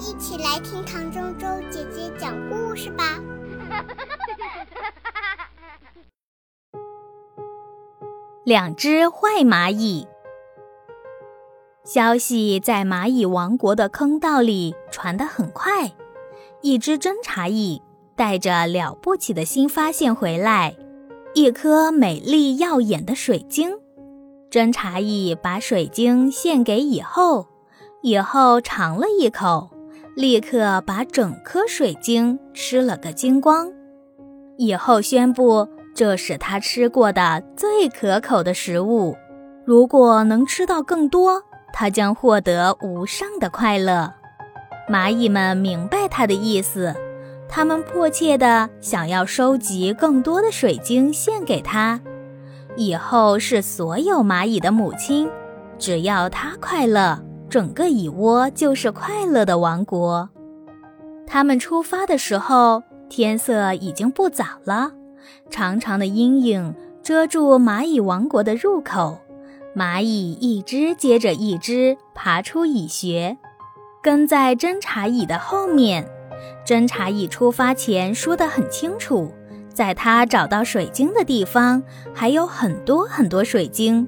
一起来听唐周周姐姐讲故事吧。两只坏蚂蚁。消息在蚂蚁王国的坑道里传得很快，一只侦察蚁带着了不起的新发现回来，一颗美丽耀眼的水晶。侦察蚁把水晶献给蚁后，蚁后尝了一口。立刻把整颗水晶吃了个精光，以后宣布这是他吃过的最可口的食物。如果能吃到更多，他将获得无上的快乐。蚂蚁们明白他的意思，他们迫切地想要收集更多的水晶献给他。以后是所有蚂蚁的母亲，只要他快乐。整个蚁窝就是快乐的王国。他们出发的时候，天色已经不早了。长长的阴影遮住蚂蚁王国的入口，蚂蚁一只接着一只爬出蚁穴，跟在侦察蚁的后面。侦察蚁出发前说得很清楚，在他找到水晶的地方，还有很多很多水晶。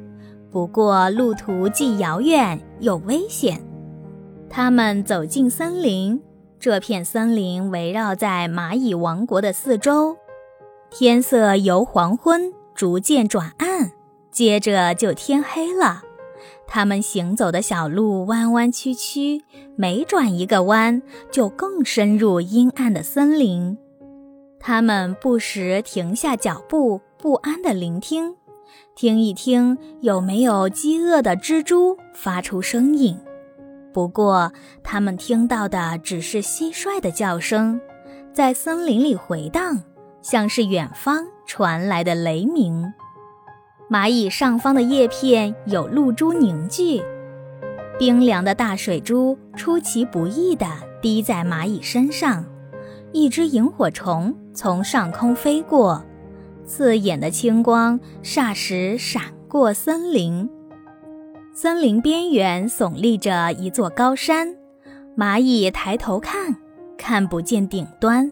不过路途既遥远又危险，他们走进森林。这片森林围绕在蚂蚁王国的四周。天色由黄昏逐渐转暗，接着就天黑了。他们行走的小路弯弯曲曲，每转一个弯就更深入阴暗的森林。他们不时停下脚步，不安地聆听。听一听，有没有饥饿的蜘蛛发出声音？不过，他们听到的只是蟋蟀的叫声，在森林里回荡，像是远方传来的雷鸣。蚂蚁上方的叶片有露珠凝聚，冰凉的大水珠出其不意地滴在蚂蚁身上。一只萤火虫从上空飞过。刺眼的青光霎时闪过森林，森林边缘耸立着一座高山。蚂蚁抬头看，看不见顶端，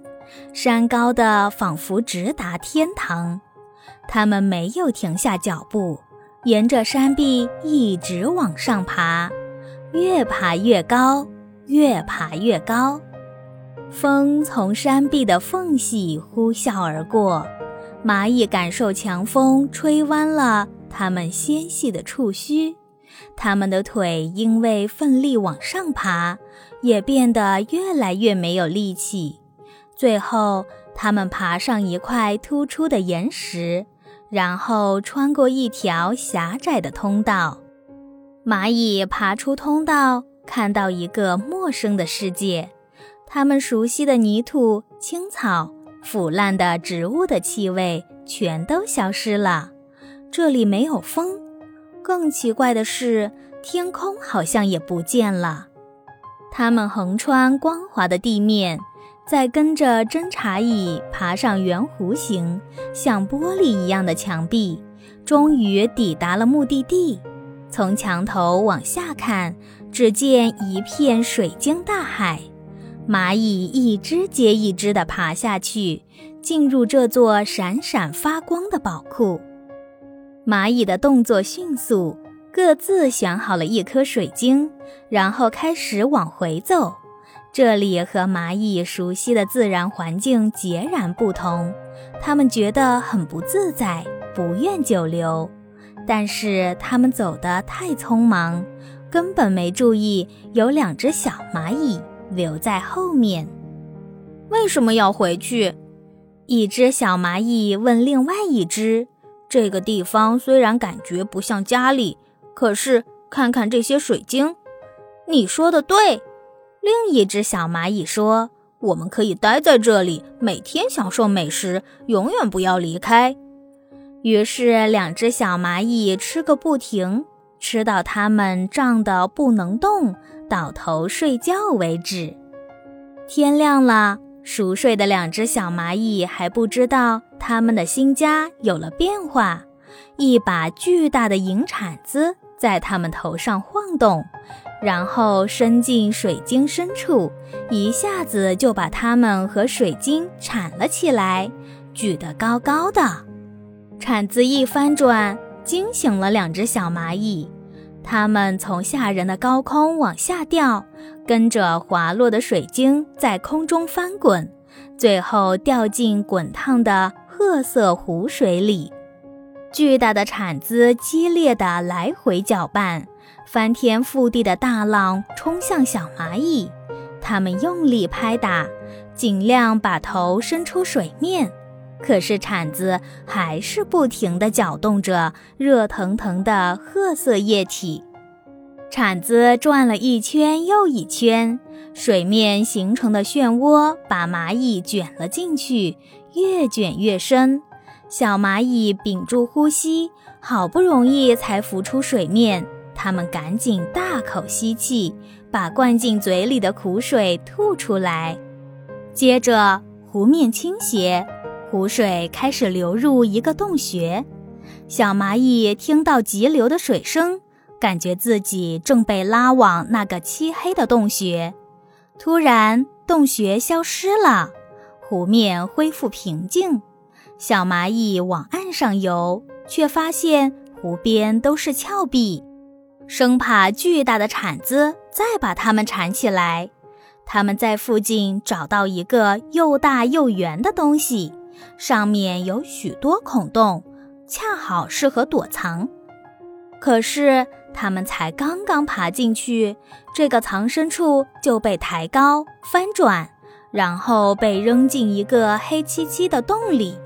山高的仿佛直达天堂。它们没有停下脚步，沿着山壁一直往上爬，越爬越高，越爬越高。风从山壁的缝隙呼啸而过。蚂蚁感受强风吹弯了它们纤细的触须，它们的腿因为奋力往上爬，也变得越来越没有力气。最后，它们爬上一块突出的岩石，然后穿过一条狭窄的通道。蚂蚁爬出通道，看到一个陌生的世界，它们熟悉的泥土、青草。腐烂的植物的气味全都消失了，这里没有风。更奇怪的是，天空好像也不见了。它们横穿光滑的地面，再跟着侦察蚁爬上圆弧形、像玻璃一样的墙壁，终于抵达了目的地。从墙头往下看，只见一片水晶大海。蚂蚁一只接一只地爬下去，进入这座闪闪发光的宝库。蚂蚁的动作迅速，各自选好了一颗水晶，然后开始往回走。这里和蚂蚁熟悉的自然环境截然不同，它们觉得很不自在，不愿久留。但是它们走得太匆忙，根本没注意有两只小蚂蚁。留在后面，为什么要回去？一只小蚂蚁问另外一只：“这个地方虽然感觉不像家里，可是看看这些水晶。”你说的对。另一只小蚂蚁说：“我们可以待在这里，每天享受美食，永远不要离开。”于是，两只小蚂蚁吃个不停。吃到它们胀得不能动、倒头睡觉为止。天亮了，熟睡的两只小蚂蚁还不知道它们的新家有了变化。一把巨大的银铲子在它们头上晃动，然后伸进水晶深处，一下子就把它们和水晶铲了起来，举得高高的。铲子一翻转，惊醒了两只小蚂蚁。它们从吓人的高空往下掉，跟着滑落的水晶在空中翻滚，最后掉进滚烫的褐色湖水里。巨大的铲子激烈地来回搅拌，翻天覆地的大浪冲向小蚂蚁，它们用力拍打，尽量把头伸出水面，可是铲子还是不停地搅动着热腾腾的褐色液体。铲子转了一圈又一圈，水面形成的漩涡把蚂蚁卷了进去，越卷越深。小蚂蚁屏住呼吸，好不容易才浮出水面。它们赶紧大口吸气，把灌进嘴里的苦水吐出来。接着，湖面倾斜，湖水开始流入一个洞穴。小蚂蚁听到急流的水声，感觉自己正被拉往那个漆黑的洞穴。突然，洞穴消失了，湖面恢复平静。小蚂蚁往岸上游，却发现湖边都是峭壁，生怕巨大的铲子再把它们铲起来。他们在附近找到一个又大又圆的东西，上面有许多孔洞，恰好适合躲藏。可是他们才刚刚爬进去，这个藏身处就被抬高、翻转，然后被扔进一个黑漆漆的洞里。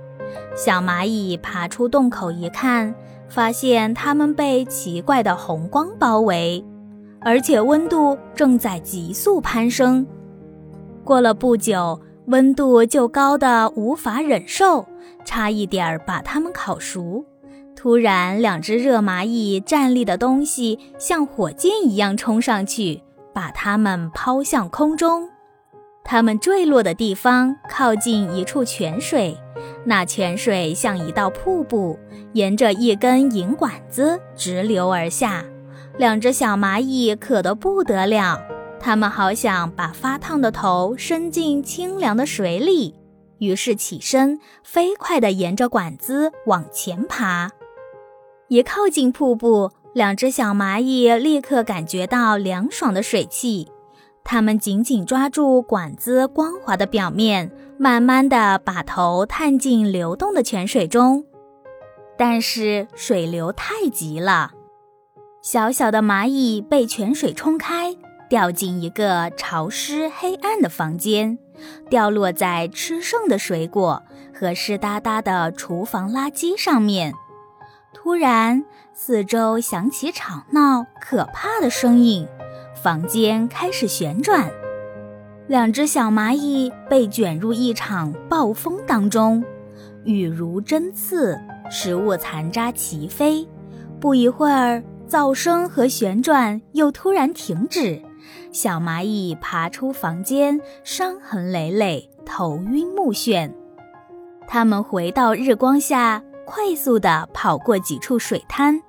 小蚂蚁爬出洞口一看，发现它们被奇怪的红光包围，而且温度正在急速攀升。过了不久，温度就高的无法忍受，差一点儿把它们烤熟。突然，两只热蚂蚁站立的东西像火箭一样冲上去，把它们抛向空中。它们坠落的地方靠近一处泉水。那泉水像一道瀑布，沿着一根银管子直流而下。两只小蚂蚁渴得不得了，它们好想把发烫的头伸进清凉的水里，于是起身，飞快地沿着管子往前爬。一靠近瀑布，两只小蚂蚁立刻感觉到凉爽的水汽，它们紧紧抓住管子光滑的表面。慢慢地把头探进流动的泉水中，但是水流太急了，小小的蚂蚁被泉水冲开，掉进一个潮湿黑暗的房间，掉落在吃剩的水果和湿哒哒的厨房垃圾上面。突然，四周响起吵闹、可怕的声音，房间开始旋转。两只小蚂蚁被卷入一场暴风当中，雨如针刺，食物残渣齐飞。不一会儿，噪声和旋转又突然停止，小蚂蚁爬出房间，伤痕累累，头晕目眩。它们回到日光下，快速地跑过几处水滩，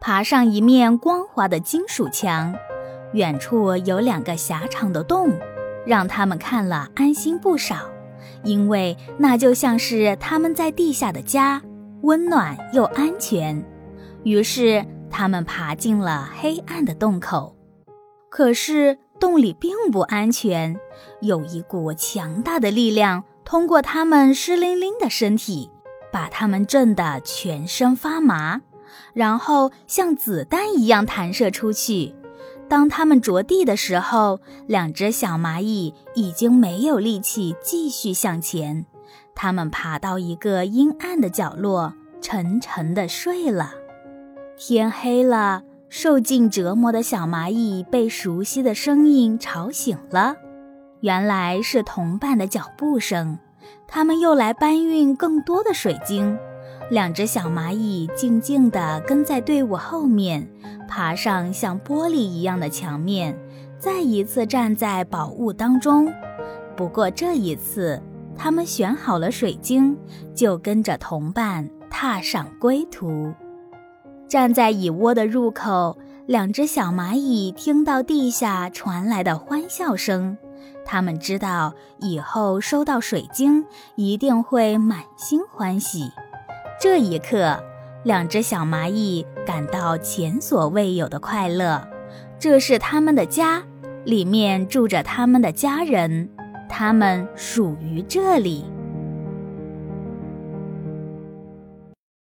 爬上一面光滑的金属墙，远处有两个狭长的洞。让他们看了安心不少，因为那就像是他们在地下的家，温暖又安全。于是他们爬进了黑暗的洞口，可是洞里并不安全，有一股强大的力量通过他们湿淋淋的身体，把他们震得全身发麻，然后像子弹一样弹射出去。当它们着地的时候，两只小蚂蚁已经没有力气继续向前。它们爬到一个阴暗的角落，沉沉地睡了。天黑了，受尽折磨的小蚂蚁被熟悉的声音吵醒了，原来是同伴的脚步声。他们又来搬运更多的水晶。两只小蚂蚁静静地跟在队伍后面，爬上像玻璃一样的墙面，再一次站在宝物当中。不过这一次，他们选好了水晶，就跟着同伴踏上归途。站在蚁窝的入口，两只小蚂蚁听到地下传来的欢笑声，他们知道以后收到水晶一定会满心欢喜。这一刻，两只小蚂蚁感到前所未有的快乐。这是他们的家，里面住着他们的家人，他们属于这里。